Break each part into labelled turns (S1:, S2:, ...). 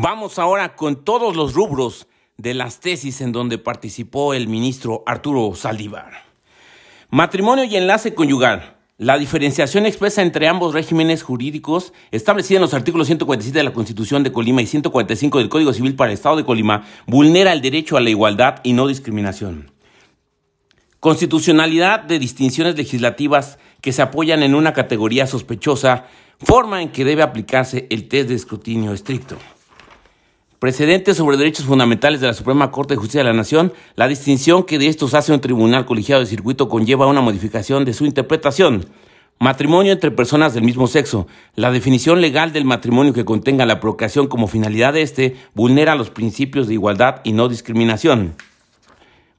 S1: Vamos ahora con todos los rubros de las tesis en donde participó el ministro Arturo Saldívar. Matrimonio y enlace conyugal. La diferenciación expresa entre ambos regímenes jurídicos, establecida en los artículos 147 de la Constitución de Colima y 145 del Código Civil para el Estado de Colima, vulnera el derecho a la igualdad y no discriminación. Constitucionalidad de distinciones legislativas que se apoyan en una categoría sospechosa, forma en que debe aplicarse el test de escrutinio estricto. Precedentes sobre derechos fundamentales de la Suprema Corte de Justicia de la Nación, la distinción que de estos hace un tribunal colegiado de circuito conlleva una modificación de su interpretación. Matrimonio entre personas del mismo sexo. La definición legal del matrimonio que contenga la procreación como finalidad de este vulnera los principios de igualdad y no discriminación.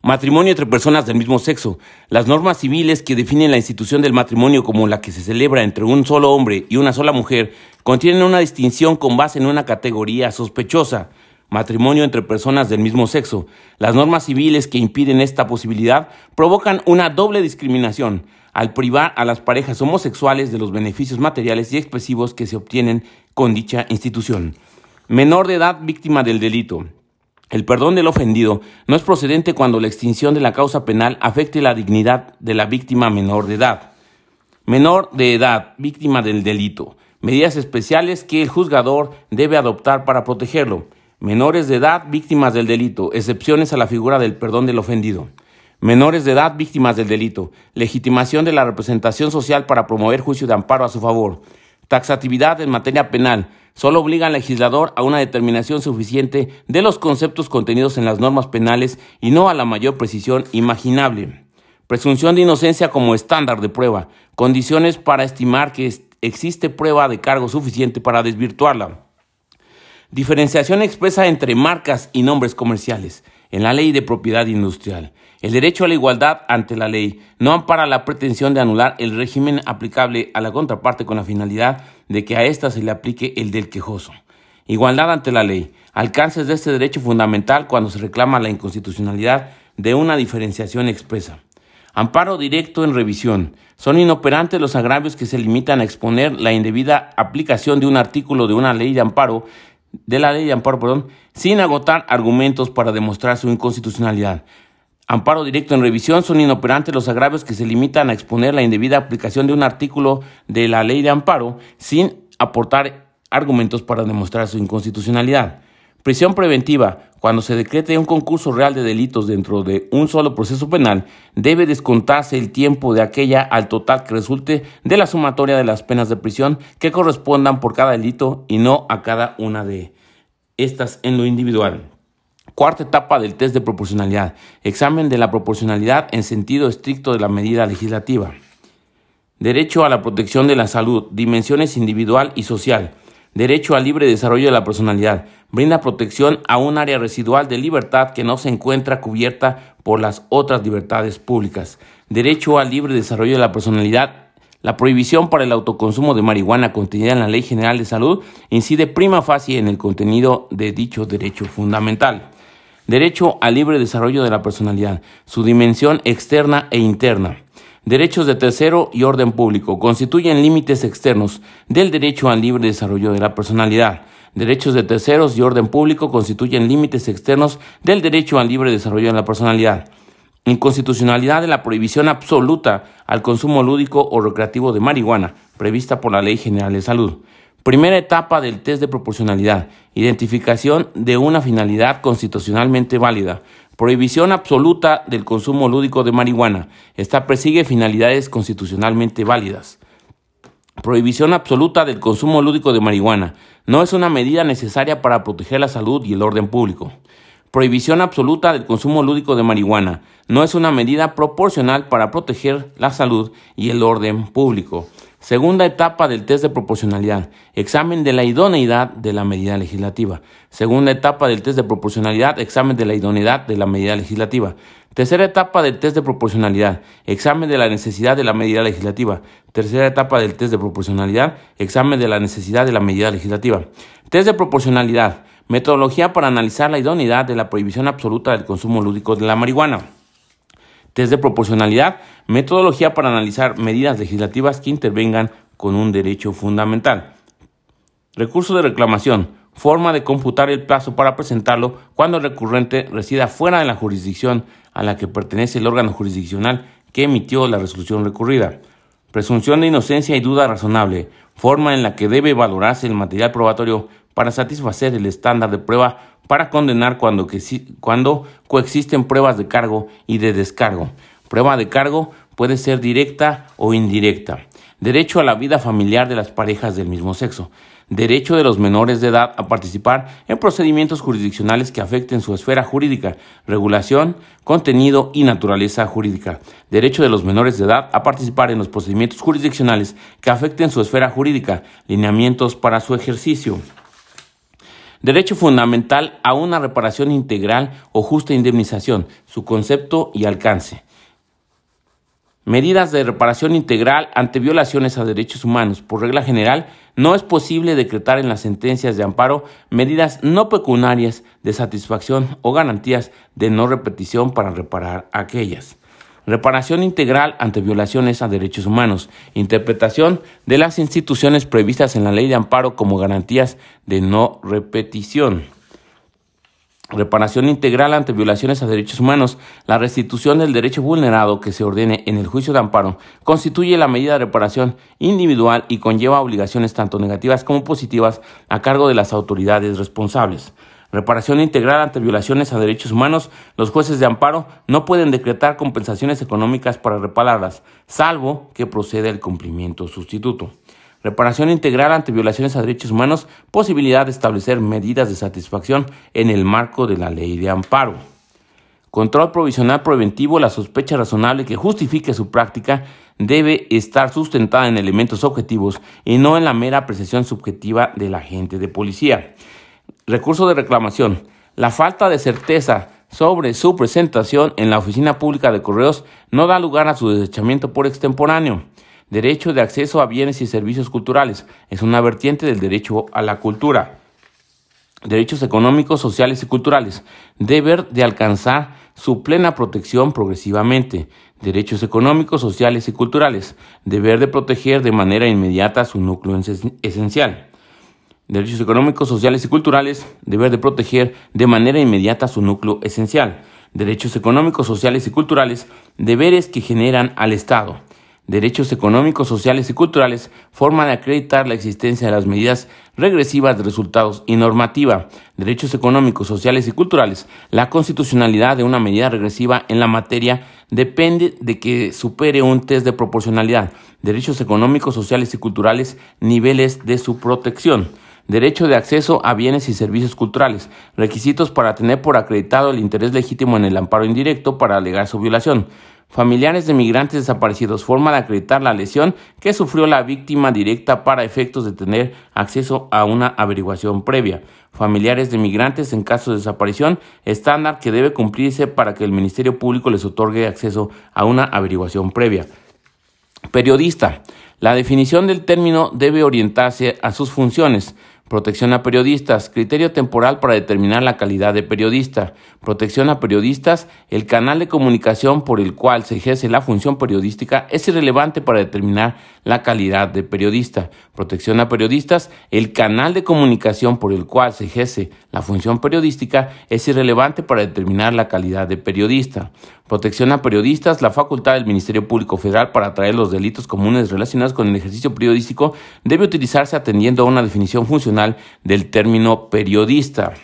S1: Matrimonio entre personas del mismo sexo. Las normas civiles que definen la institución del matrimonio como la que se celebra entre un solo hombre y una sola mujer contienen una distinción con base en una categoría sospechosa. Matrimonio entre personas del mismo sexo. Las normas civiles que impiden esta posibilidad provocan una doble discriminación al privar a las parejas homosexuales de los beneficios materiales y expresivos que se obtienen con dicha institución. Menor de edad víctima del delito. El perdón del ofendido no es procedente cuando la extinción de la causa penal afecte la dignidad de la víctima menor de edad. Menor de edad, víctima del delito. Medidas especiales que el juzgador debe adoptar para protegerlo. Menores de edad, víctimas del delito. Excepciones a la figura del perdón del ofendido. Menores de edad, víctimas del delito. Legitimación de la representación social para promover juicio de amparo a su favor. Taxatividad en materia penal solo obliga al legislador a una determinación suficiente de los conceptos contenidos en las normas penales y no a la mayor precisión imaginable. Presunción de inocencia como estándar de prueba. Condiciones para estimar que existe prueba de cargo suficiente para desvirtuarla. Diferenciación expresa entre marcas y nombres comerciales en la ley de propiedad industrial. El derecho a la igualdad ante la ley no ampara la pretensión de anular el régimen aplicable a la contraparte con la finalidad de que a ésta se le aplique el del quejoso. Igualdad ante la ley. Alcances de este derecho fundamental cuando se reclama la inconstitucionalidad de una diferenciación expresa. Amparo directo en revisión. Son inoperantes los agravios que se limitan a exponer la indebida aplicación de un artículo de una ley de amparo de la ley de amparo, perdón, sin agotar argumentos para demostrar su inconstitucionalidad. Amparo directo en revisión son inoperantes los agravios que se limitan a exponer la indebida aplicación de un artículo de la ley de amparo sin aportar argumentos para demostrar su inconstitucionalidad. Prisión preventiva. Cuando se decrete un concurso real de delitos dentro de un solo proceso penal, debe descontarse el tiempo de aquella al total que resulte de la sumatoria de las penas de prisión que correspondan por cada delito y no a cada una de estas en lo individual. Cuarta etapa del test de proporcionalidad. Examen de la proporcionalidad en sentido estricto de la medida legislativa. Derecho a la protección de la salud, dimensiones individual y social. Derecho al libre desarrollo de la personalidad. Brinda protección a un área residual de libertad que no se encuentra cubierta por las otras libertades públicas. Derecho al libre desarrollo de la personalidad. La prohibición para el autoconsumo de marihuana contenida en la Ley General de Salud incide prima facie en el contenido de dicho derecho fundamental. Derecho al libre desarrollo de la personalidad, su dimensión externa e interna derechos de tercero y orden público constituyen límites externos del derecho al libre desarrollo de la personalidad. Derechos de terceros y orden público constituyen límites externos del derecho al libre desarrollo de la personalidad. Inconstitucionalidad de la prohibición absoluta al consumo lúdico o recreativo de marihuana, prevista por la Ley General de Salud. Primera etapa del test de proporcionalidad. Identificación de una finalidad constitucionalmente válida. Prohibición absoluta del consumo lúdico de marihuana. Esta persigue finalidades constitucionalmente válidas. Prohibición absoluta del consumo lúdico de marihuana. No es una medida necesaria para proteger la salud y el orden público. Prohibición absoluta del consumo lúdico de marihuana. No es una medida proporcional para proteger la salud y el orden público. Segunda etapa del test de proporcionalidad. Examen de la idoneidad de la medida legislativa. Segunda etapa del test de proporcionalidad. Examen de la idoneidad de la medida legislativa. Tercera etapa del test de proporcionalidad. Examen de la necesidad de la medida legislativa. Tercera etapa del test de proporcionalidad. Examen de la necesidad de la medida legislativa. Test de proporcionalidad. Metodología para analizar la idoneidad de la prohibición absoluta del consumo lúdico de la marihuana. Test de proporcionalidad, metodología para analizar medidas legislativas que intervengan con un derecho fundamental. Recurso de reclamación, forma de computar el plazo para presentarlo cuando el recurrente resida fuera de la jurisdicción a la que pertenece el órgano jurisdiccional que emitió la resolución recurrida. Presunción de inocencia y duda razonable, forma en la que debe valorarse el material probatorio para satisfacer el estándar de prueba para condenar cuando, cuando coexisten pruebas de cargo y de descargo. Prueba de cargo puede ser directa o indirecta. Derecho a la vida familiar de las parejas del mismo sexo derecho de los menores de edad a participar en procedimientos jurisdiccionales que afecten su esfera jurídica, regulación, contenido y naturaleza jurídica, derecho de los menores de edad a participar en los procedimientos jurisdiccionales que afecten su esfera jurídica, lineamientos para su ejercicio. Derecho fundamental a una reparación integral o justa indemnización, su concepto y alcance. Medidas de reparación integral ante violaciones a derechos humanos. Por regla general, no es posible decretar en las sentencias de amparo medidas no pecuniarias de satisfacción o garantías de no repetición para reparar aquellas. Reparación integral ante violaciones a derechos humanos. Interpretación de las instituciones previstas en la ley de amparo como garantías de no repetición reparación integral ante violaciones a derechos humanos, la restitución del derecho vulnerado que se ordene en el juicio de amparo constituye la medida de reparación individual y conlleva obligaciones tanto negativas como positivas a cargo de las autoridades responsables. Reparación integral ante violaciones a derechos humanos, los jueces de amparo no pueden decretar compensaciones económicas para repararlas, salvo que proceda el cumplimiento sustituto reparación integral ante violaciones a derechos humanos, posibilidad de establecer medidas de satisfacción en el marco de la ley de amparo. Control provisional preventivo, la sospecha razonable que justifique su práctica debe estar sustentada en elementos objetivos y no en la mera apreciación subjetiva del agente de policía. Recurso de reclamación. La falta de certeza sobre su presentación en la oficina pública de correos no da lugar a su desechamiento por extemporáneo. Derecho de acceso a bienes y servicios culturales. Es una vertiente del derecho a la cultura. Derechos económicos, sociales y culturales. Deber de alcanzar su plena protección progresivamente. Derechos económicos, sociales y culturales. Deber de proteger de manera inmediata su núcleo esencial. Derechos económicos, sociales y culturales. Deber de proteger de manera inmediata su núcleo esencial. Derechos económicos, sociales y culturales. Deberes que generan al Estado derechos económicos, sociales y culturales, forma de acreditar la existencia de las medidas regresivas de resultados y normativa, derechos económicos, sociales y culturales. La constitucionalidad de una medida regresiva en la materia depende de que supere un test de proporcionalidad, derechos económicos, sociales y culturales, niveles de su protección. Derecho de acceso a bienes y servicios culturales. Requisitos para tener por acreditado el interés legítimo en el amparo indirecto para alegar su violación familiares de migrantes desaparecidos, forma de acreditar la lesión que sufrió la víctima directa para efectos de tener acceso a una averiguación previa. Familiares de migrantes en caso de desaparición, estándar que debe cumplirse para que el Ministerio Público les otorgue acceso a una averiguación previa. Periodista. La definición del término debe orientarse a sus funciones. Protección a periodistas. Criterio temporal para determinar la calidad de periodista. Protección a periodistas. El canal de comunicación por el cual se ejerce la función periodística es irrelevante para determinar la calidad de periodista. Protección a periodistas. El canal de comunicación por el cual se ejerce la función periodística es irrelevante para determinar la calidad de periodista. Protección a periodistas. La facultad del Ministerio Público Federal para atraer los delitos comunes relacionados con el ejercicio periodístico debe utilizarse atendiendo a una definición funcional del término periodista.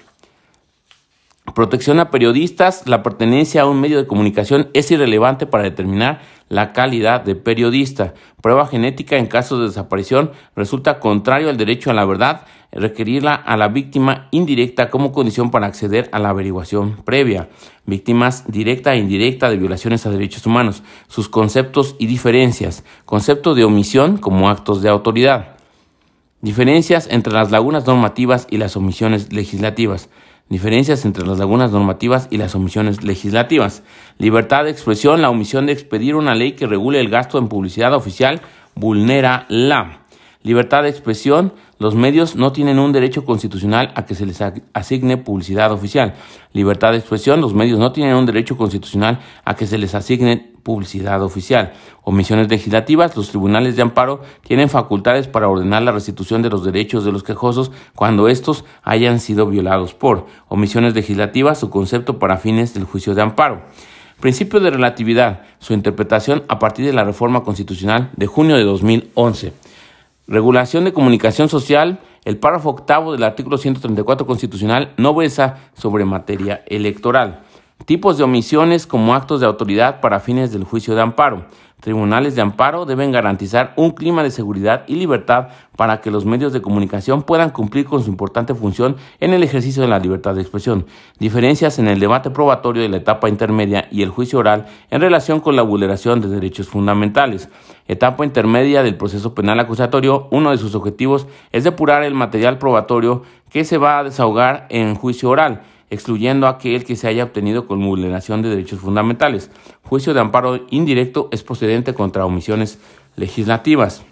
S1: Protección a periodistas. La pertenencia a un medio de comunicación es irrelevante para determinar la calidad de periodista. Prueba genética en caso de desaparición resulta contrario al derecho a la verdad, requerirla a la víctima indirecta como condición para acceder a la averiguación previa. Víctimas directa e indirecta de violaciones a derechos humanos, sus conceptos y diferencias. Concepto de omisión como actos de autoridad. Diferencias entre las lagunas normativas y las omisiones legislativas. Diferencias entre las lagunas normativas y las omisiones legislativas. Libertad de expresión. La omisión de expedir una ley que regule el gasto en publicidad oficial vulnera la libertad de expresión. Los medios no tienen un derecho constitucional a que se les asigne publicidad oficial. Libertad de expresión. Los medios no tienen un derecho constitucional a que se les asigne publicidad oficial. Omisiones legislativas. Los tribunales de amparo tienen facultades para ordenar la restitución de los derechos de los quejosos cuando estos hayan sido violados por omisiones legislativas, su concepto para fines del juicio de amparo. Principio de relatividad, su interpretación a partir de la reforma constitucional de junio de 2011. Regulación de comunicación social, el párrafo octavo del artículo 134 constitucional no versa sobre materia electoral. Tipos de omisiones como actos de autoridad para fines del juicio de amparo. Tribunales de amparo deben garantizar un clima de seguridad y libertad para que los medios de comunicación puedan cumplir con su importante función en el ejercicio de la libertad de expresión. Diferencias en el debate probatorio de la etapa intermedia y el juicio oral en relación con la vulneración de derechos fundamentales. Etapa intermedia del proceso penal acusatorio, uno de sus objetivos es depurar el material probatorio que se va a desahogar en juicio oral excluyendo aquel que se haya obtenido con vulneración de derechos fundamentales. Juicio de amparo indirecto es procedente contra omisiones legislativas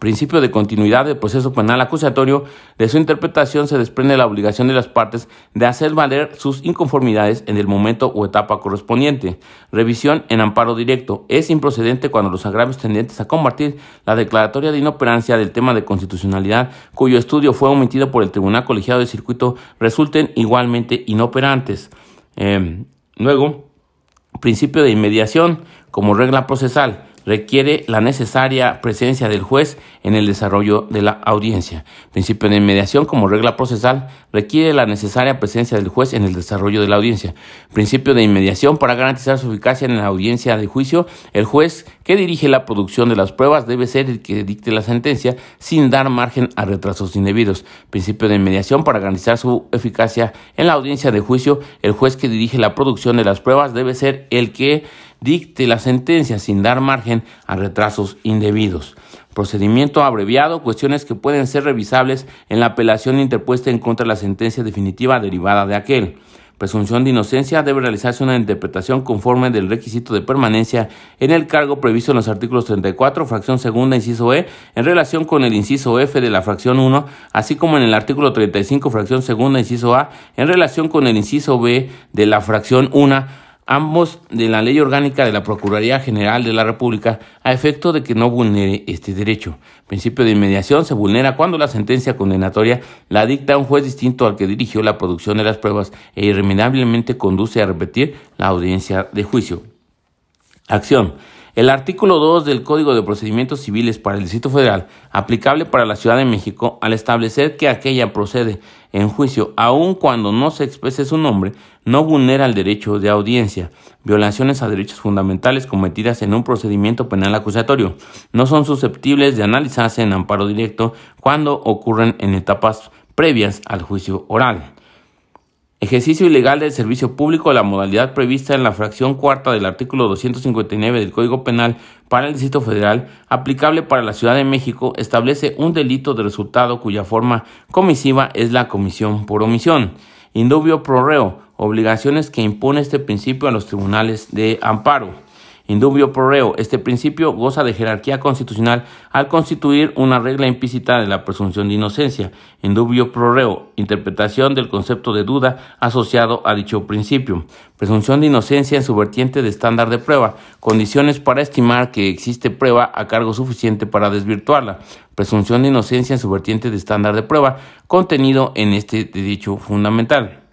S1: principio de continuidad del proceso penal acusatorio, de su interpretación se desprende la obligación de las partes de hacer valer sus inconformidades en el momento o etapa correspondiente. Revisión en amparo directo. Es improcedente cuando los agravios tendentes a combatir la declaratoria de inoperancia del tema de constitucionalidad, cuyo estudio fue omitido por el Tribunal Colegiado de Circuito, resulten igualmente inoperantes. Eh, luego, principio de inmediación como regla procesal requiere la necesaria presencia del juez en el desarrollo de la audiencia. Principio de inmediación como regla procesal requiere la necesaria presencia del juez en el desarrollo de la audiencia. Principio de inmediación para garantizar su eficacia en la audiencia de juicio, el juez que dirige la producción de las pruebas debe ser el que dicte la sentencia sin dar margen a retrasos indebidos. Principio de inmediación para garantizar su eficacia en la audiencia de juicio, el juez que dirige la producción de las pruebas debe ser el que dicte la sentencia sin dar margen a retrasos indebidos. Procedimiento abreviado, cuestiones que pueden ser revisables en la apelación interpuesta en contra de la sentencia definitiva derivada de aquel. Presunción de inocencia debe realizarse una interpretación conforme del requisito de permanencia en el cargo previsto en los artículos 34, fracción segunda, inciso E, en relación con el inciso F de la fracción 1, así como en el artículo 35, fracción segunda, inciso A, en relación con el inciso B de la fracción 1 ambos de la Ley Orgánica de la Procuraduría General de la República, a efecto de que no vulnere este derecho. Principio de inmediación se vulnera cuando la sentencia condenatoria la dicta un juez distinto al que dirigió la producción de las pruebas e irremediablemente conduce a repetir la audiencia de juicio. Acción. El artículo 2 del Código de Procedimientos Civiles para el Distrito Federal, aplicable para la Ciudad de México, al establecer que aquella procede en juicio, aun cuando no se exprese su nombre, no vulnera el derecho de audiencia. Violaciones a derechos fundamentales cometidas en un procedimiento penal acusatorio no son susceptibles de analizarse en amparo directo cuando ocurren en etapas previas al juicio oral. Ejercicio ilegal del servicio público, la modalidad prevista en la fracción cuarta del artículo 259 del Código Penal para el Distrito Federal, aplicable para la Ciudad de México, establece un delito de resultado cuya forma comisiva es la comisión por omisión. Indubio pro reo, obligaciones que impone este principio a los tribunales de amparo. Indubio pro reo. Este principio goza de jerarquía constitucional al constituir una regla implícita de la presunción de inocencia. Indubio pro reo. Interpretación del concepto de duda asociado a dicho principio. Presunción de inocencia en su vertiente de estándar de prueba. Condiciones para estimar que existe prueba a cargo suficiente para desvirtuarla. Presunción de inocencia en su vertiente de estándar de prueba. Contenido en este dicho fundamental.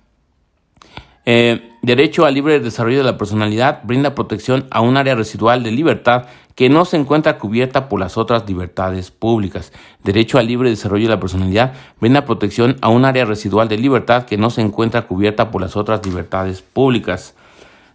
S1: Eh, derecho al libre desarrollo de la personalidad brinda protección a un área residual de libertad que no se encuentra cubierta por las otras libertades públicas. Derecho al libre desarrollo de la personalidad brinda protección a un área residual de libertad que no se encuentra cubierta por las otras libertades públicas.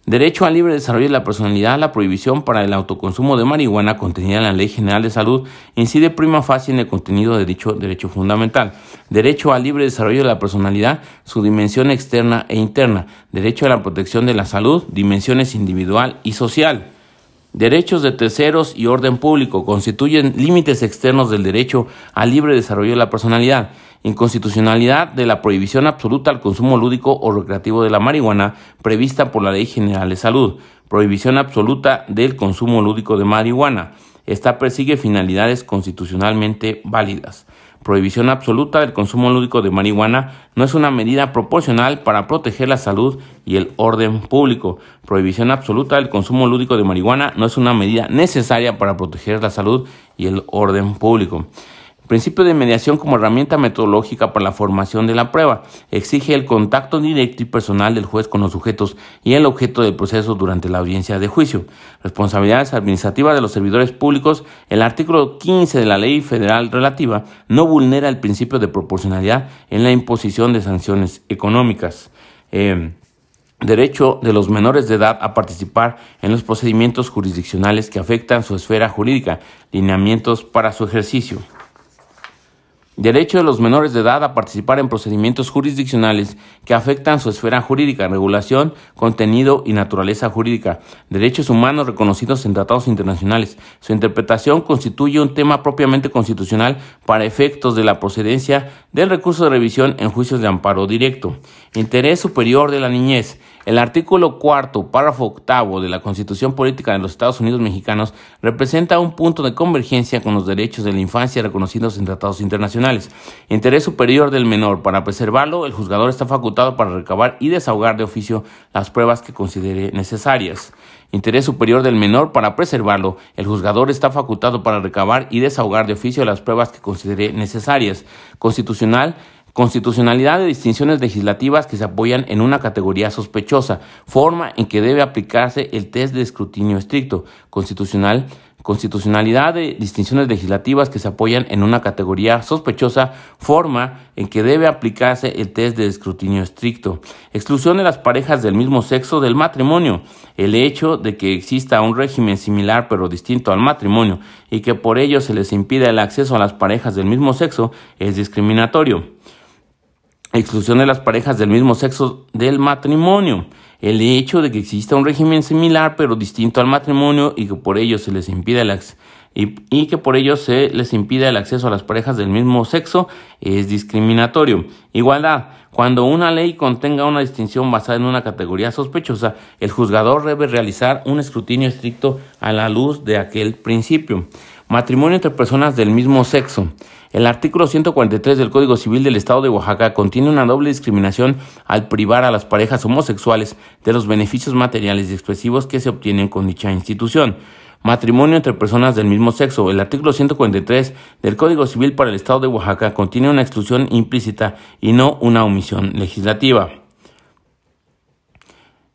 S1: Derecho al libre desarrollo de la personalidad, la prohibición para el autoconsumo de marihuana contenida en la Ley General de Salud incide prima facie en el contenido de dicho derecho fundamental. Derecho al libre desarrollo de la personalidad, su dimensión externa e interna. Derecho a la protección de la salud, dimensiones individual y social. Derechos de terceros y orden público constituyen límites externos del derecho al libre desarrollo de la personalidad. Inconstitucionalidad de la prohibición absoluta al consumo lúdico o recreativo de la marihuana prevista por la Ley General de Salud. Prohibición absoluta del consumo lúdico de marihuana. Esta persigue finalidades constitucionalmente válidas. Prohibición absoluta del consumo lúdico de marihuana no es una medida proporcional para proteger la salud y el orden público. Prohibición absoluta del consumo lúdico de marihuana no es una medida necesaria para proteger la salud y el orden público. Principio de mediación como herramienta metodológica para la formación de la prueba. Exige el contacto directo y personal del juez con los sujetos y el objeto del proceso durante la audiencia de juicio. Responsabilidades administrativas de los servidores públicos. El artículo 15 de la ley federal relativa no vulnera el principio de proporcionalidad en la imposición de sanciones económicas. Eh, derecho de los menores de edad a participar en los procedimientos jurisdiccionales que afectan su esfera jurídica, lineamientos para su ejercicio. Derecho de los menores de edad a participar en procedimientos jurisdiccionales que afectan su esfera jurídica, regulación, contenido y naturaleza jurídica. Derechos humanos reconocidos en tratados internacionales. Su interpretación constituye un tema propiamente constitucional para efectos de la procedencia del recurso de revisión en juicios de amparo directo. Interés superior de la niñez. El artículo cuarto, párrafo octavo de la Constitución Política de los Estados Unidos Mexicanos representa un punto de convergencia con los derechos de la infancia reconocidos en tratados internacionales. Interés superior del menor. Para preservarlo, el juzgador está facultado para recabar y desahogar de oficio las pruebas que considere necesarias. Interés superior del menor para preservarlo. El juzgador está facultado para recabar y desahogar de oficio las pruebas que considere necesarias. Constitucional Constitucionalidad de distinciones legislativas que se apoyan en una categoría sospechosa. Forma en que debe aplicarse el test de escrutinio estricto. Constitucional. Constitucionalidad de distinciones legislativas que se apoyan en una categoría sospechosa. Forma en que debe aplicarse el test de escrutinio estricto. Exclusión de las parejas del mismo sexo del matrimonio. El hecho de que exista un régimen similar pero distinto al matrimonio y que por ello se les impida el acceso a las parejas del mismo sexo es discriminatorio exclusión de las parejas del mismo sexo del matrimonio, el hecho de que exista un régimen similar pero distinto al matrimonio y que por ello se les impida el y, que por ello se les impida el acceso a las parejas del mismo sexo es discriminatorio. Igualdad. Cuando una ley contenga una distinción basada en una categoría sospechosa, el juzgador debe realizar un escrutinio estricto a la luz de aquel principio. Matrimonio entre personas del mismo sexo. El artículo 143 del Código Civil del Estado de Oaxaca contiene una doble discriminación al privar a las parejas homosexuales de los beneficios materiales y expresivos que se obtienen con dicha institución. Matrimonio entre personas del mismo sexo. El artículo 143 del Código Civil para el Estado de Oaxaca contiene una exclusión implícita y no una omisión legislativa.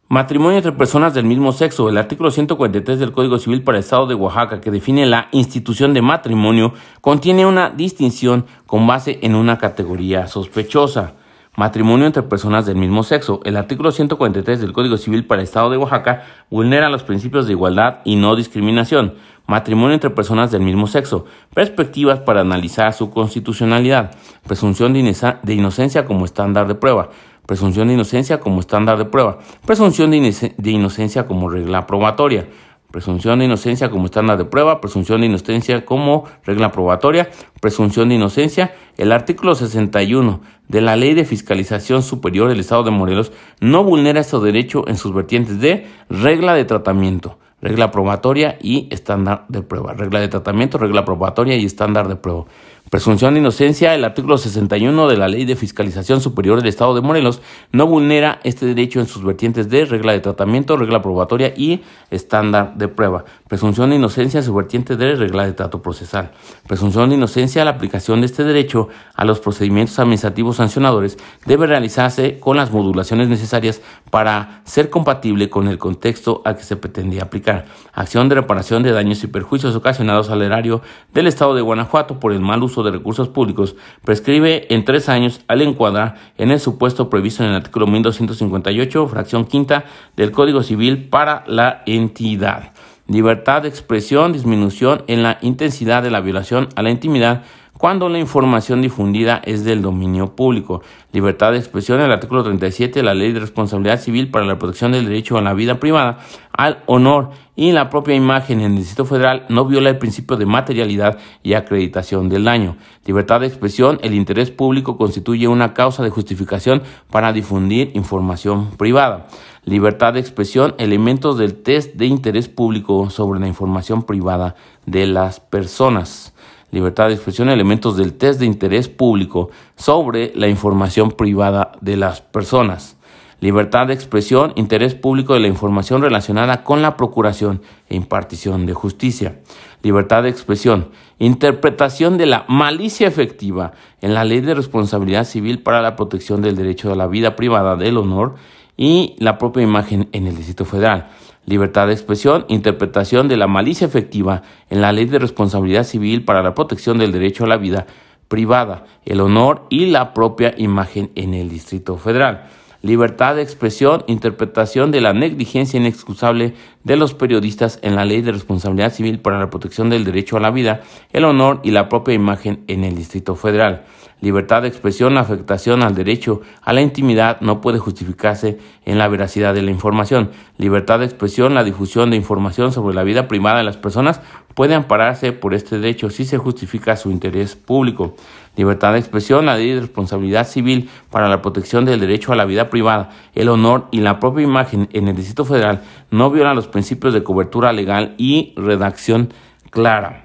S1: Matrimonio entre personas del mismo sexo. El artículo 143 del Código Civil para el Estado de Oaxaca, que define la institución de matrimonio, contiene una distinción con base en una categoría sospechosa. Matrimonio entre personas del mismo sexo. El artículo 143 del Código Civil para el Estado de Oaxaca vulnera los principios de igualdad y no discriminación. Matrimonio entre personas del mismo sexo. Perspectivas para analizar su constitucionalidad. Presunción de inocencia como estándar de prueba presunción de inocencia como estándar de prueba, presunción de, inocencia como regla probatoria, presunción de inocencia como estándar de prueba, presunción de inocencia como regla probatoria, presunción de inocencia. El artículo 61 de la Ley de Fiscalización Superior del Estado de Morelos no vulnera este derecho en sus vertientes de regla de tratamiento, regla probatoria y estándar de prueba, regla de tratamiento, regla probatoria y estándar de prueba. Presunción de inocencia, el artículo 61 de la Ley de Fiscalización Superior del Estado de Morelos no vulnera este derecho en sus vertientes de regla de tratamiento, regla probatoria y estándar de prueba. Presunción de inocencia en su vertiente de regla de trato procesal. Presunción de inocencia, la aplicación de este derecho a los procedimientos administrativos sancionadores debe realizarse con las modulaciones necesarias para ser compatible con el contexto al que se pretendía aplicar. Acción de reparación de daños y perjuicios ocasionados al erario del Estado de Guanajuato por el mal uso de recursos públicos prescribe en tres años al encuadrar en el supuesto previsto en el artículo 1258, fracción quinta del Código Civil para la entidad. Libertad de expresión, disminución en la intensidad de la violación a la intimidad cuando la información difundida es del dominio público. Libertad de expresión, el artículo 37 de la Ley de Responsabilidad Civil para la Protección del Derecho a la Vida Privada, al honor y la propia imagen en el Distrito Federal no viola el principio de materialidad y acreditación del daño. Libertad de expresión, el interés público constituye una causa de justificación para difundir información privada. Libertad de expresión, elementos del test de interés público sobre la información privada de las personas libertad de expresión, elementos del test de interés público sobre la información privada de las personas. Libertad de expresión, interés público de la información relacionada con la procuración e impartición de justicia. Libertad de expresión, interpretación de la malicia efectiva en la ley de responsabilidad civil para la protección del derecho a la vida privada, del honor y la propia imagen en el Distrito Federal. Libertad de expresión, interpretación de la malicia efectiva en la ley de responsabilidad civil para la protección del derecho a la vida privada, el honor y la propia imagen en el Distrito Federal libertad de expresión, interpretación de la negligencia inexcusable de los periodistas en la ley de responsabilidad civil para la protección del derecho a la vida, el honor y la propia imagen en el Distrito Federal. Libertad de expresión, afectación al derecho a la intimidad no puede justificarse en la veracidad de la información. Libertad de expresión, la difusión de información sobre la vida privada de las personas puede ampararse por este derecho si se justifica su interés público libertad de expresión, la ley de responsabilidad civil para la protección del derecho a la vida privada, el honor y la propia imagen en el Distrito Federal no violan los principios de cobertura legal y redacción clara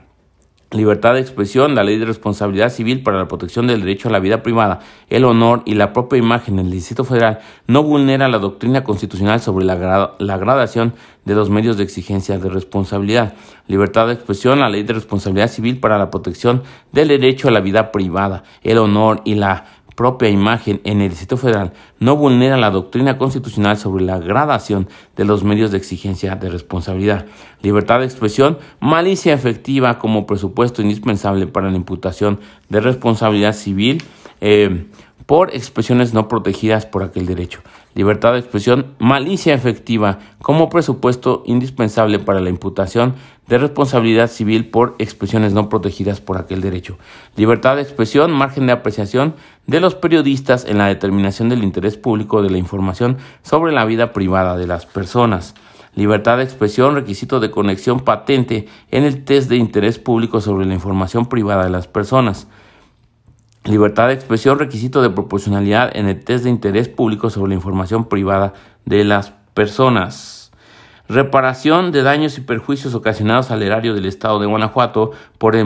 S1: libertad de expresión, la ley de responsabilidad civil para la protección del derecho a la vida privada, el honor y la propia imagen en el Distrito Federal no vulnera la doctrina constitucional sobre la, la, gradación de los medios de exigencia de responsabilidad. Libertad de expresión, la ley de responsabilidad civil para la protección del derecho a la vida privada, el honor y la propia imagen en el Distrito Federal no vulnera la doctrina constitucional sobre la gradación de los medios de exigencia de responsabilidad, libertad de expresión, malicia efectiva como presupuesto indispensable para la imputación de responsabilidad civil eh, por expresiones no protegidas por aquel derecho libertad de expresión, malicia efectiva como presupuesto indispensable para la imputación de responsabilidad civil por expresiones no protegidas por aquel derecho. Libertad de expresión, margen de apreciación de los periodistas en la determinación del interés público de la información sobre la vida privada de las personas. Libertad de expresión, requisito de conexión patente en el test de interés público sobre la información privada de las personas. Libertad de expresión, requisito de proporcionalidad en el test de interés público sobre la información privada de las personas reparación de daños y perjuicios ocasionados al erario del Estado de Guanajuato por el,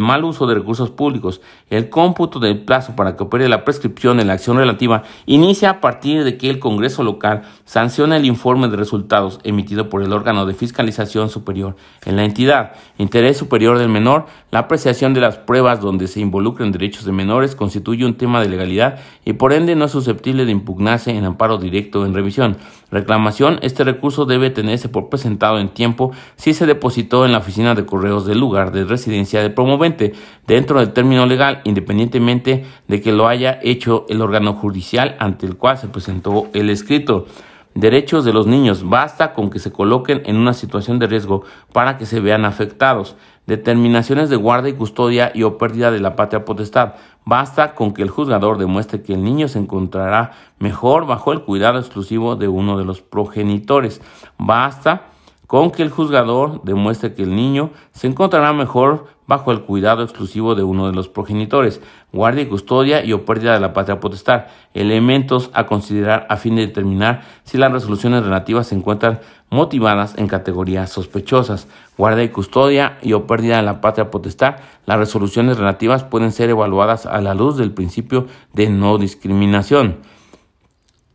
S1: mal uso de recursos públicos. El cómputo del plazo para que opere la prescripción de la acción relativa inicia a partir de que el Congreso local sancione el informe de resultados emitido por el órgano de fiscalización superior en la entidad. Interés superior del menor, la apreciación de las pruebas donde se involucren derechos de menores constituye un tema de legalidad y por ende no es susceptible de impugnarse en amparo directo en revisión. Reclamación, este recurso debe tener tenerse por presentado en tiempo si se depositó en la oficina de correos del lugar de residencia del promovente dentro del término legal, independientemente de que lo haya hecho el órgano judicial ante el cual se presentó el escrito. Derechos de los niños. Basta con que se coloquen en una situación de riesgo para que se vean afectados. Determinaciones de guarda y custodia y o pérdida de la patria potestad. Basta con que el juzgador demuestre que el niño se encontrará mejor bajo el cuidado exclusivo de uno de los progenitores. Basta con que el juzgador demuestre que el niño se encontrará mejor bajo el cuidado exclusivo de uno de los progenitores, guardia y custodia y o pérdida de la patria potestad, elementos a considerar a fin de determinar si las resoluciones relativas se encuentran motivadas en categorías sospechosas, guardia y custodia y o pérdida de la patria potestad, las resoluciones relativas pueden ser evaluadas a la luz del principio de no discriminación.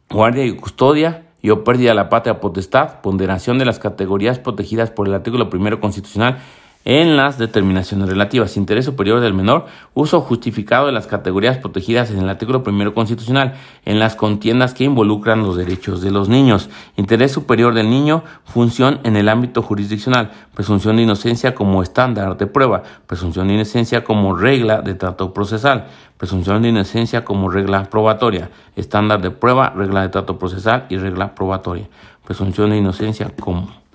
S1: Guardia y custodia y o pérdida de la patria potestad, ponderación de las categorías protegidas por el artículo primero constitucional en las determinaciones relativas. Interés superior del menor, uso justificado de las categorías protegidas en el artículo primero constitucional, en las contiendas que involucran los derechos de los niños. Interés superior del niño, función en el ámbito jurisdiccional, presunción de inocencia como estándar de prueba, presunción de inocencia como regla de trato procesal, presunción de inocencia como regla probatoria, estándar de prueba, regla de trato procesal y regla probatoria, presunción de inocencia como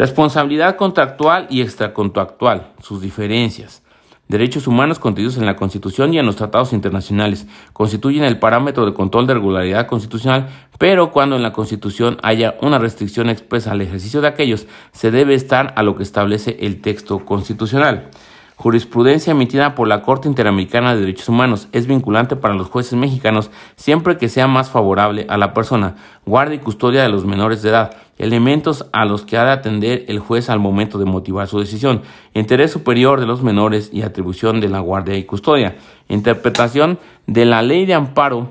S1: Responsabilidad contractual y extracontractual, sus diferencias. Derechos humanos contenidos en la Constitución y en los tratados internacionales constituyen el parámetro de control de regularidad constitucional, pero cuando en la Constitución haya una restricción expresa al ejercicio de aquellos, se debe estar a lo que establece el texto constitucional. Jurisprudencia emitida por la Corte Interamericana de Derechos Humanos es vinculante para los jueces mexicanos siempre que sea más favorable a la persona. Guardia y custodia de los menores de edad. Elementos a los que ha de atender el juez al momento de motivar su decisión. Interés superior de los menores y atribución de la guardia y custodia. Interpretación de la ley de amparo.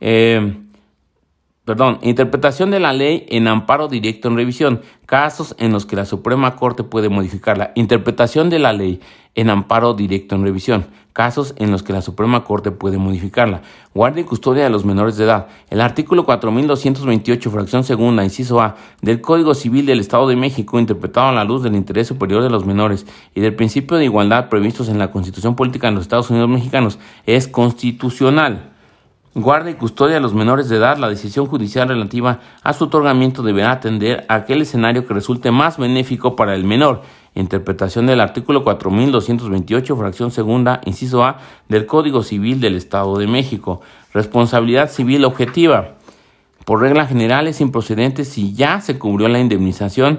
S1: Eh, perdón, interpretación de la ley en amparo directo en revisión, casos en los que la Suprema Corte puede modificarla. Interpretación de la ley en amparo directo en revisión, casos en los que la Suprema Corte puede modificarla. Guardia y custodia de los menores de edad. El artículo 4228, fracción segunda, inciso A, del Código Civil del Estado de México, interpretado a la luz del interés superior de los menores y del principio de igualdad previstos en la Constitución Política de los Estados Unidos Mexicanos, es constitucional guarda y custodia a los menores de edad, la decisión judicial relativa a su otorgamiento deberá atender a aquel escenario que resulte más benéfico para el menor. Interpretación del artículo 4228, fracción segunda, inciso A, del Código Civil del Estado de México. Responsabilidad civil objetiva. Por regla general es improcedente si ya se cubrió la indemnización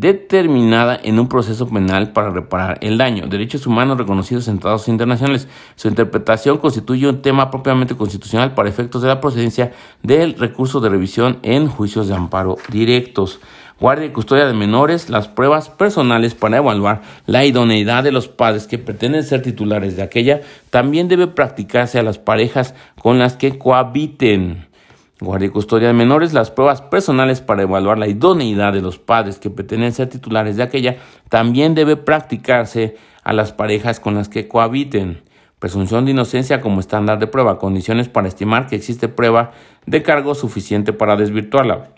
S1: determinada en un proceso penal para reparar el daño. Derechos humanos reconocidos en tratados internacionales. Su interpretación constituye un tema propiamente constitucional para efectos de la procedencia del recurso de revisión en juicios de amparo directos. Guardia y custodia de menores, las pruebas personales para evaluar la idoneidad de los padres que pretenden ser titulares de aquella, también debe practicarse a las parejas con las que cohabiten. Guardia y custodia de menores, las pruebas personales para evaluar la idoneidad de los padres que pretenden ser titulares de aquella también debe practicarse a las parejas con las que cohabiten. Presunción de inocencia como estándar de prueba, condiciones para estimar que existe prueba de cargo suficiente para desvirtuarla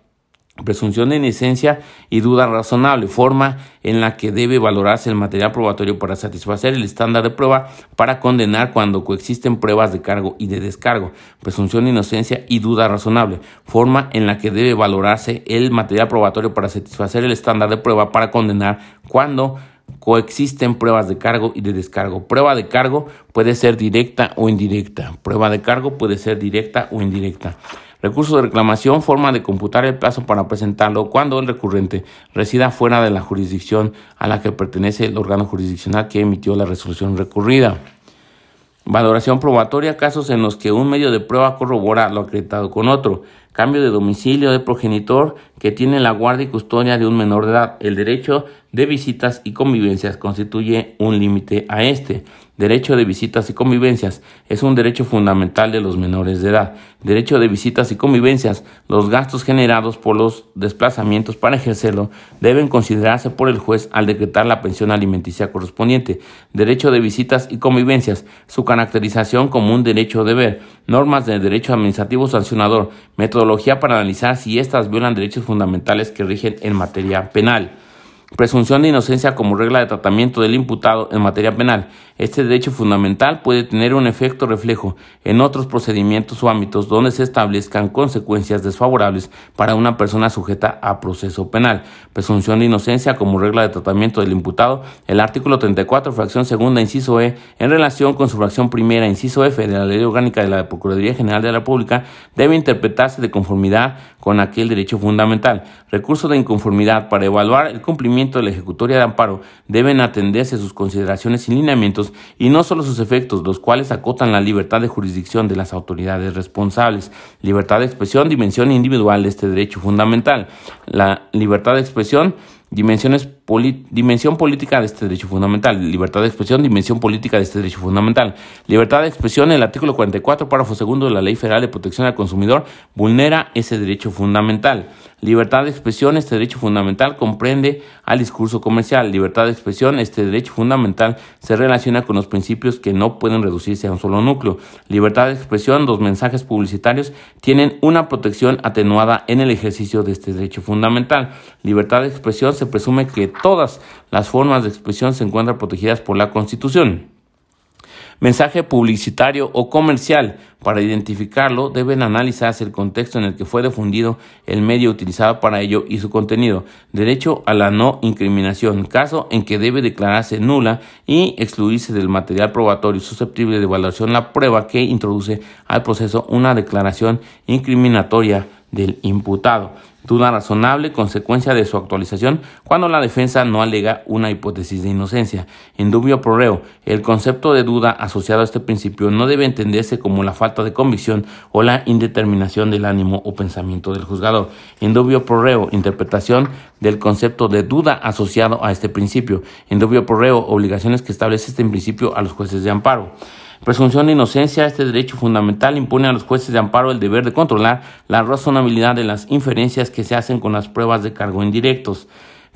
S1: presunción de inocencia y duda razonable, forma en la que debe valorarse el material probatorio para satisfacer el estándar de prueba para condenar cuando coexisten pruebas de cargo y de descargo, presunción de inocencia y duda razonable, forma en la que debe valorarse el material probatorio para satisfacer el estándar de prueba para condenar cuando coexisten pruebas de cargo y de descargo. Prueba de cargo puede ser directa o indirecta. Prueba de cargo puede ser directa o indirecta. Recurso de reclamación, forma de computar el plazo para presentarlo cuando el recurrente resida fuera de la jurisdicción a la que pertenece el órgano jurisdiccional que emitió la resolución recurrida. Valoración probatoria, casos en los que un medio de prueba corrobora lo acreditado con otro. Cambio de domicilio de progenitor que tiene la guardia y custodia de un menor de edad. El derecho de visitas y convivencias constituye un límite a este. Derecho de visitas y convivencias es un derecho fundamental de los menores de edad. Derecho de visitas y convivencias. Los gastos generados por los desplazamientos para ejercerlo deben considerarse por el juez al decretar la pensión alimenticia correspondiente. Derecho de visitas y convivencias. Su caracterización como un derecho deber. Normas de derecho administrativo sancionador. Metodología para analizar si éstas violan derechos fundamentales que rigen en materia penal. Presunción de inocencia como regla de tratamiento del imputado en materia penal. Este derecho fundamental puede tener un efecto reflejo en otros procedimientos o ámbitos donde se establezcan consecuencias desfavorables para una persona sujeta a proceso penal. Presunción de inocencia como regla de tratamiento del imputado. El artículo 34, fracción segunda, inciso E, en relación con su fracción primera, inciso F de la Ley Orgánica de la Procuraduría General de la República, debe interpretarse de conformidad con aquel derecho fundamental. Recurso de inconformidad para evaluar el cumplimiento de la ejecutoria de amparo deben atenderse sus consideraciones y lineamientos y no solo sus efectos, los cuales acotan la libertad de jurisdicción de las autoridades responsables, libertad de expresión, dimensión individual de este derecho fundamental. La libertad de expresión Dimensiones dimensión política de este derecho fundamental. Libertad de expresión, dimensión política de este derecho fundamental. Libertad de expresión, el artículo 44, párrafo segundo de la Ley Federal de Protección al Consumidor, vulnera ese derecho fundamental. Libertad de expresión, este derecho fundamental comprende al discurso comercial. Libertad de expresión, este derecho fundamental se relaciona con los principios que no pueden reducirse a un solo núcleo. Libertad de expresión, los mensajes publicitarios tienen una protección atenuada en el ejercicio de este derecho fundamental. Libertad de expresión se presume que todas las formas de expresión se encuentran protegidas por la Constitución. Mensaje publicitario o comercial. Para identificarlo deben analizarse el contexto en el que fue difundido el medio utilizado para ello y su contenido. Derecho a la no incriminación. Caso en que debe declararse nula y excluirse del material probatorio susceptible de evaluación la prueba que introduce al proceso una declaración incriminatoria del imputado. Duda razonable, consecuencia de su actualización, cuando la defensa no alega una hipótesis de inocencia. En dubio pro reo, el concepto de duda asociado a este principio no debe entenderse como la falta de convicción o la indeterminación del ánimo o pensamiento del juzgador. En dubio pro reo, interpretación del concepto de duda asociado a este principio. En dubio pro reo, obligaciones que establece este principio a los jueces de amparo. Presunción de inocencia, este derecho fundamental impone a los jueces de amparo el deber de controlar la razonabilidad de las inferencias que se hacen con las pruebas de cargo indirectos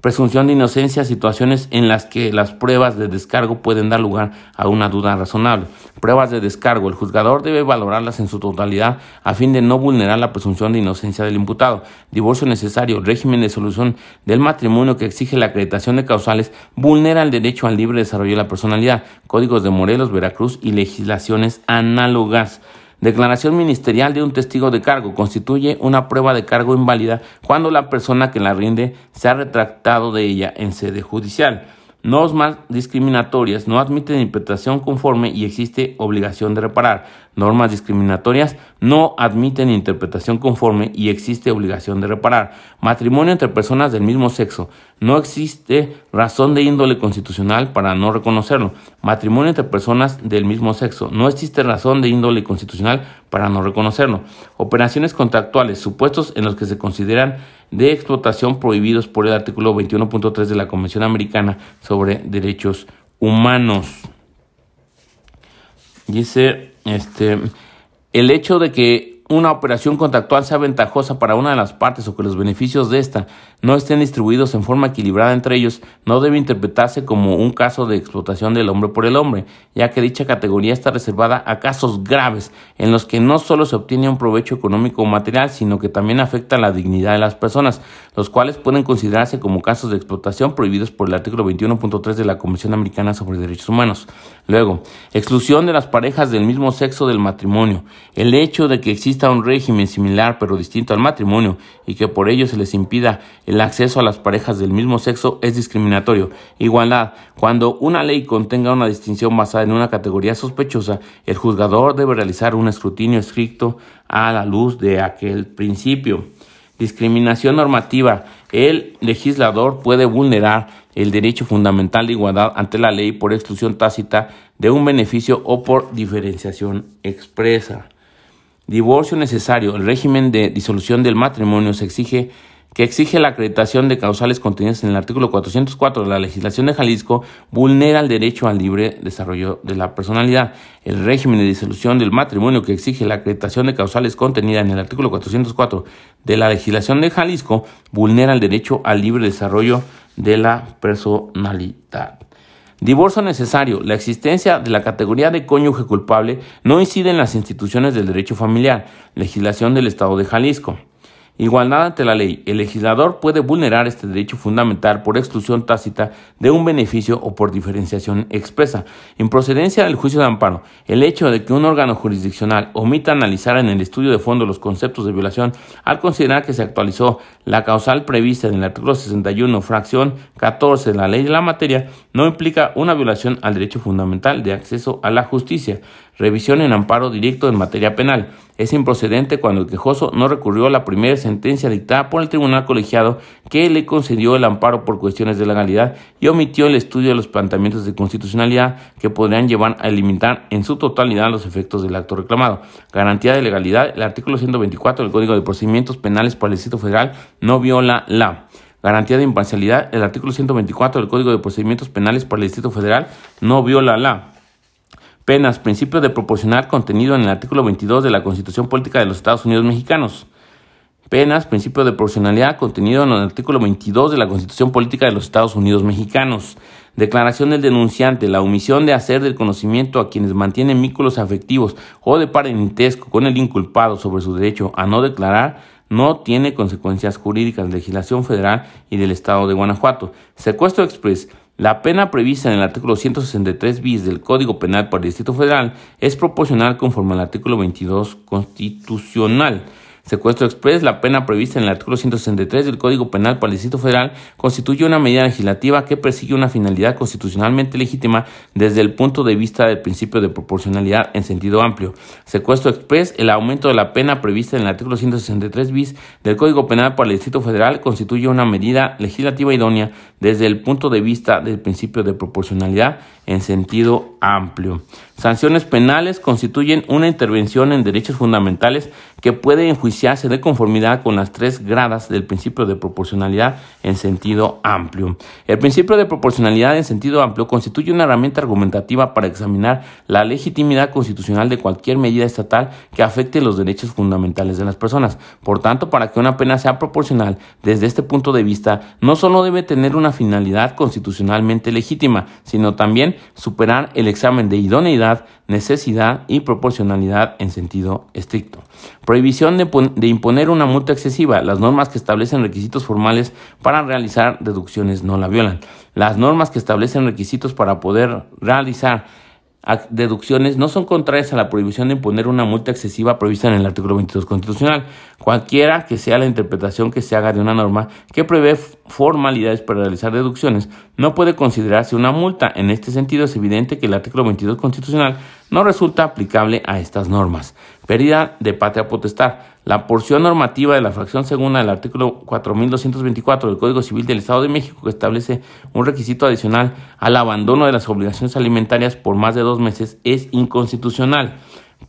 S1: presunción de inocencia, situaciones en las que las pruebas de descargo pueden dar lugar a una duda razonable. Pruebas de descargo. El juzgador debe valorarlas en su totalidad a fin de no vulnerar la presunción de inocencia del imputado. Divorcio necesario. Régimen de solución del matrimonio que exige la acreditación de causales vulnera el derecho al libre desarrollo de la personalidad. Códigos de Morelos, Veracruz y legislaciones análogas. Declaración ministerial de un testigo de cargo constituye una prueba de cargo inválida cuando la persona que la rinde se ha retractado de ella en sede judicial normas discriminatorias no admiten interpretación conforme y existe obligación de reparar. Normas discriminatorias no admiten interpretación conforme y existe obligación de reparar. Matrimonio entre personas del mismo sexo. No existe razón de índole constitucional para no reconocerlo. Matrimonio entre personas del mismo sexo. No existe razón de índole constitucional para no reconocerlo. Operaciones contractuales. Supuestos en los que se consideran de explotación prohibidos por el artículo 21.3 de la Convención Americana sobre Derechos Humanos. Dice, este, el hecho de que una operación contractual sea ventajosa para una de las partes o que los beneficios de esta no estén distribuidos en forma equilibrada entre ellos, no debe interpretarse como un caso de explotación del hombre por el hombre, ya que dicha categoría está reservada a casos graves en los que no solo se obtiene un provecho económico o material, sino que también afecta la dignidad de las personas, los cuales pueden considerarse como casos de explotación prohibidos por el artículo 21.3 de la Convención Americana sobre Derechos Humanos. Luego, exclusión de las parejas del mismo sexo del matrimonio. El hecho de que exista un régimen similar pero distinto al matrimonio y que por ello se les impida el acceso a las parejas del mismo sexo es discriminatorio. Igualdad. Cuando una ley contenga una distinción basada en una categoría sospechosa, el juzgador debe realizar un escrutinio estricto a la luz de aquel principio. Discriminación normativa. El legislador puede vulnerar el derecho fundamental de igualdad ante la ley por exclusión tácita de un beneficio o por diferenciación expresa. Divorcio necesario. El régimen de disolución del matrimonio que exige la acreditación de causales contenidas en el artículo 404 de la legislación de Jalisco, vulnera el derecho al libre desarrollo de la personalidad. El régimen de disolución del matrimonio que exige la acreditación de causales contenida en el artículo 404 de la legislación de Jalisco, vulnera el derecho al libre desarrollo de la personalidad. Divorcio necesario. La existencia de la categoría de cónyuge culpable no incide en las instituciones del derecho familiar, legislación del Estado de Jalisco. Igualdad ante la ley. El legislador puede vulnerar este derecho fundamental por exclusión tácita de un beneficio o por diferenciación expresa. En procedencia del juicio de amparo, el hecho de que un órgano jurisdiccional omita analizar en el estudio de fondo los conceptos de violación al considerar que se actualizó la causal prevista en el artículo 61, fracción 14 de la ley de la materia, no implica una violación al derecho fundamental de acceso a la justicia. Revisión en amparo directo en materia penal. Es improcedente cuando el quejoso no recurrió a la primera sentencia dictada por el tribunal colegiado que le concedió el amparo por cuestiones de legalidad y omitió el estudio de los planteamientos de constitucionalidad que podrían llevar a eliminar en su totalidad los efectos del acto reclamado. Garantía de legalidad. El artículo 124 del Código de Procedimientos Penales para el Distrito Federal no viola la garantía de imparcialidad. El artículo 124 del Código de Procedimientos Penales para el Distrito Federal no viola la Penas, principio de proporcionar contenido en el artículo 22 de la Constitución Política de los Estados Unidos Mexicanos. Penas, principio de proporcionalidad contenido en el artículo 22 de la Constitución Política de los Estados Unidos Mexicanos. Declaración del denunciante, la omisión de hacer del conocimiento a quienes mantienen vínculos afectivos o de parentesco con el inculpado sobre su derecho a no declarar no tiene consecuencias jurídicas. Legislación federal y del Estado de Guanajuato. Secuestro express la pena prevista en el artículo 163 bis del Código Penal por el Distrito Federal es proporcional conforme al artículo 22 constitucional. Secuestro express, la pena prevista en el artículo 163 del Código Penal para el Distrito Federal constituye una medida legislativa que persigue una finalidad constitucionalmente legítima desde el punto de vista del principio de proporcionalidad en sentido amplio. Secuestro express, el aumento de la pena prevista en el artículo 163 bis del Código Penal para el Distrito Federal constituye una medida legislativa idónea desde el punto de vista del principio de proporcionalidad en sentido amplio. Sanciones penales constituyen una intervención en derechos fundamentales que puede enjuiciarse de conformidad con las tres gradas del principio de proporcionalidad en sentido amplio. El principio de proporcionalidad en sentido amplio constituye una herramienta argumentativa para examinar la legitimidad constitucional de cualquier medida estatal que afecte los derechos fundamentales de las personas. Por tanto, para que una pena sea proporcional desde este punto de vista, no solo debe tener una finalidad constitucionalmente legítima, sino también superar el examen de idoneidad, necesidad y proporcionalidad en sentido estricto. Prohibición de, imponer una multa excesiva. Las normas que establecen requisitos formales para realizar deducciones no la violan. Las normas que establecen requisitos para poder realizar deducciones no son contrarias a la prohibición de imponer una multa excesiva prevista en el artículo 22 constitucional, cualquiera que sea la interpretación que se haga de una norma que prevé formalidades para realizar deducciones, no puede considerarse una multa. En este sentido es evidente que el artículo 22 constitucional no resulta aplicable a estas normas. Pérdida de patria potestad. La porción normativa de la fracción segunda del artículo 4224 del Código Civil del Estado de México que establece un requisito adicional al abandono de las obligaciones alimentarias por más de dos meses es inconstitucional.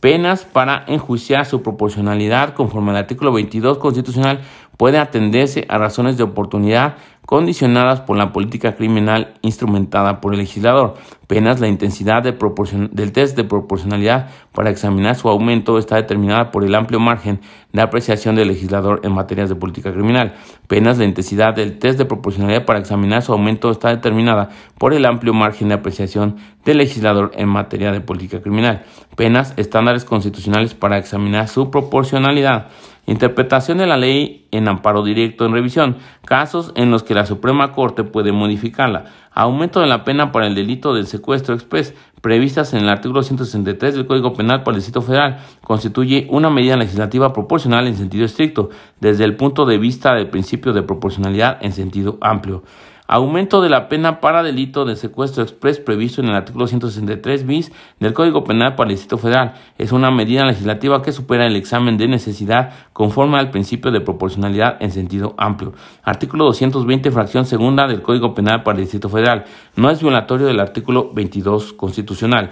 S1: Penas para enjuiciar su proporcionalidad conforme al artículo 22 constitucional puede atenderse a razones de oportunidad condicionadas por la política criminal instrumentada por el legislador. Penas la intensidad del test de proporcionalidad para examinar su aumento está determinada por el amplio margen de apreciación del legislador en materias de política criminal. Penas la intensidad del test de proporcionalidad para examinar su aumento está determinada por el amplio margen de apreciación del legislador en materia de política criminal. Penas estándares constitucionales para examinar su proporcionalidad. Interpretación de la ley en amparo directo en revisión. Casos en los que la Suprema Corte puede modificarla. Aumento de la pena para el delito del secuestro express previstas en el artículo 163 del Código Penal para el Distrito Federal constituye una medida legislativa proporcional en sentido estricto, desde el punto de vista del principio de proporcionalidad en sentido amplio. Aumento de la pena para delito de secuestro express previsto en el artículo 163 bis del Código Penal para el Distrito Federal. Es una medida legislativa que supera el examen de necesidad conforme al principio de proporcionalidad en sentido amplio. Artículo 220, fracción segunda del Código Penal para el Distrito Federal. No es violatorio del artículo 22 constitucional.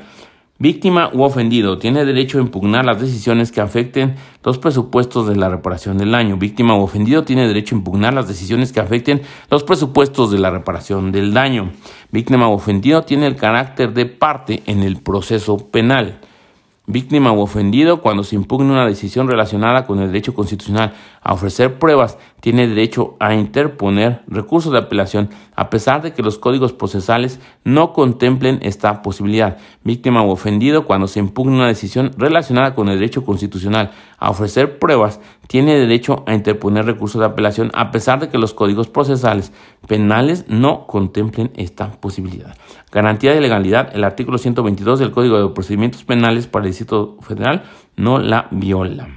S1: Víctima u ofendido tiene derecho a impugnar las decisiones que afecten los presupuestos de la reparación del daño. Víctima u ofendido tiene derecho a impugnar las decisiones que afecten los presupuestos de la reparación del daño. Víctima u ofendido tiene el carácter de parte en el proceso penal víctima u ofendido cuando se impugne una decisión relacionada con el derecho constitucional a ofrecer pruebas, tiene derecho a interponer recursos de apelación a pesar de que los códigos procesales no contemplen esta posibilidad. Víctima u ofendido cuando se impugne una decisión relacionada con el derecho constitucional a ofrecer pruebas, tiene derecho a interponer recursos de apelación a pesar de que los códigos procesales penales no contemplen esta posibilidad. Garantía de legalidad, el artículo 122 del Código de Procedimientos Penales para el Distrito Federal no la viola.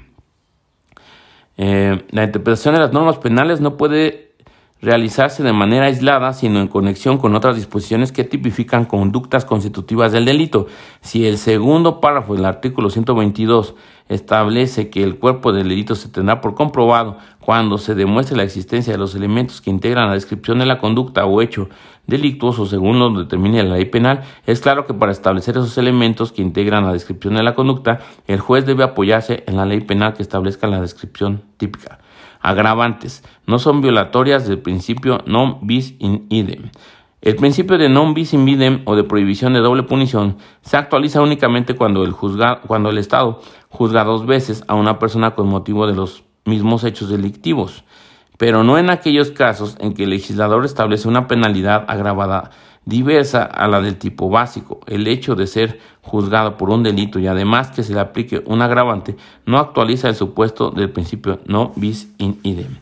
S1: Eh, la interpretación de las normas penales no puede realizarse de manera aislada, sino en conexión con otras disposiciones que tipifican conductas constitutivas del delito. Si el segundo párrafo del artículo 122 establece que el cuerpo del delito se tendrá por comprobado cuando se demuestre la existencia de los elementos que integran la descripción de la conducta o hecho delictuoso según lo determine la ley penal, es claro que para establecer esos elementos que integran la descripción de la conducta, el juez debe apoyarse en la ley penal que establezca la descripción típica. Agravantes. No son violatorias del principio non bis in idem. El principio de non bis in idem o de prohibición de doble punición se actualiza únicamente cuando el, cuando el Estado juzga dos veces a una persona con motivo de los mismos hechos delictivos, pero no en aquellos casos en que el legislador establece una penalidad agravada diversa a la del tipo básico. El hecho de ser juzgado por un delito y además que se le aplique un agravante no actualiza el supuesto del principio no bis in idem.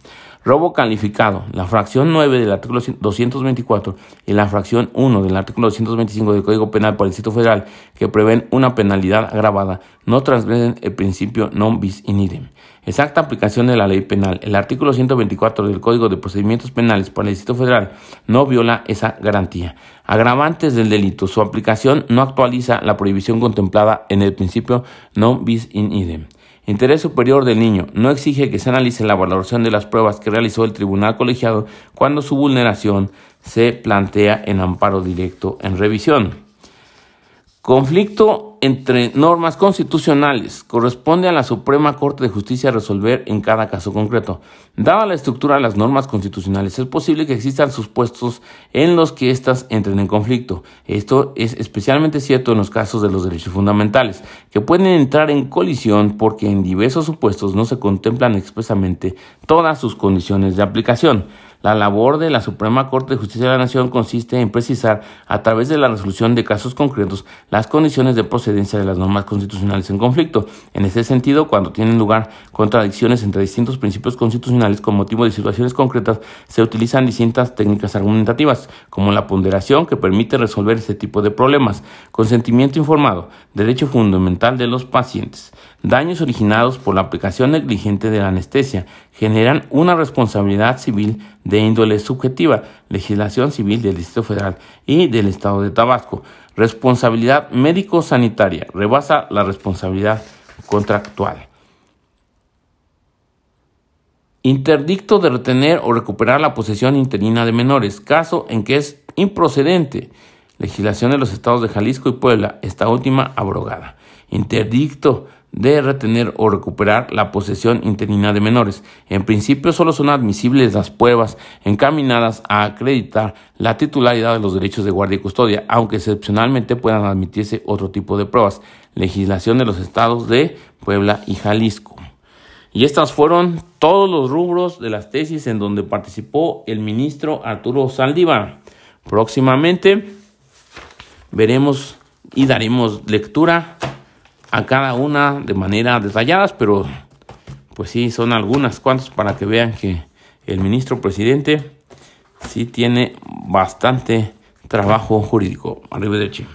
S1: Robo calificado. La fracción 9 del artículo 224 y la fracción 1 del artículo 225 del Código Penal por el Distrito Federal que prevén una penalidad agravada no transgreden el principio non bis in idem. Exacta aplicación de la ley penal. El artículo 124 del Código de Procedimientos Penales para el Distrito Federal no viola esa garantía. Agravantes del delito. Su aplicación no actualiza la prohibición contemplada en el principio non bis in idem. Interés superior del niño. No exige que se analice la valoración de las pruebas que realizó el tribunal colegiado cuando su vulneración se plantea en amparo directo en revisión. Conflicto entre normas constitucionales. Corresponde a la Suprema Corte de Justicia resolver en cada caso concreto. Dada la estructura de las normas constitucionales, es posible que existan supuestos en los que éstas entren en conflicto. Esto es especialmente cierto en los casos de los derechos fundamentales, que pueden entrar en colisión porque en diversos supuestos no se contemplan expresamente todas sus condiciones de aplicación. La labor de la Suprema Corte de Justicia de la Nación consiste en precisar, a través de la resolución de casos concretos, las condiciones de procedencia de las normas constitucionales en conflicto. En ese sentido, cuando tienen lugar contradicciones entre distintos principios constitucionales con motivo de situaciones concretas, se utilizan distintas técnicas argumentativas, como la ponderación que permite resolver este tipo de problemas, consentimiento informado, derecho fundamental de los pacientes, daños originados por la aplicación negligente de la anestesia, generan una responsabilidad civil de índole subjetiva, legislación civil del Distrito Federal y del Estado de Tabasco. Responsabilidad médico-sanitaria rebasa la responsabilidad contractual. Interdicto de retener o recuperar la posesión interina de menores, caso en que es improcedente. Legislación de los estados de Jalisco y Puebla, esta última abrogada. Interdicto de retener o recuperar la posesión interina de menores. En principio solo son admisibles las pruebas encaminadas a acreditar la titularidad de los derechos de guardia y custodia, aunque excepcionalmente puedan admitirse otro tipo de pruebas. Legislación de los estados de Puebla y Jalisco. Y estas fueron todos los rubros de las tesis en donde participó el ministro Arturo Saldívar. Próximamente veremos y daremos lectura a cada una de manera detallada, pero pues sí, son algunas cuantas para que vean que el ministro presidente sí tiene bastante trabajo jurídico. Arrivederci.